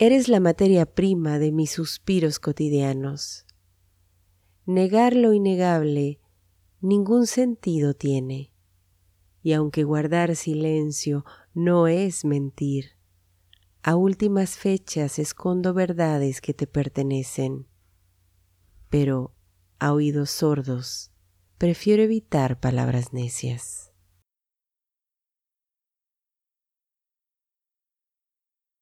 Eres la materia prima de mis suspiros cotidianos. Negar lo innegable ningún sentido tiene, y aunque guardar silencio no es mentir, a últimas fechas escondo verdades que te pertenecen, pero a oídos sordos prefiero evitar palabras necias.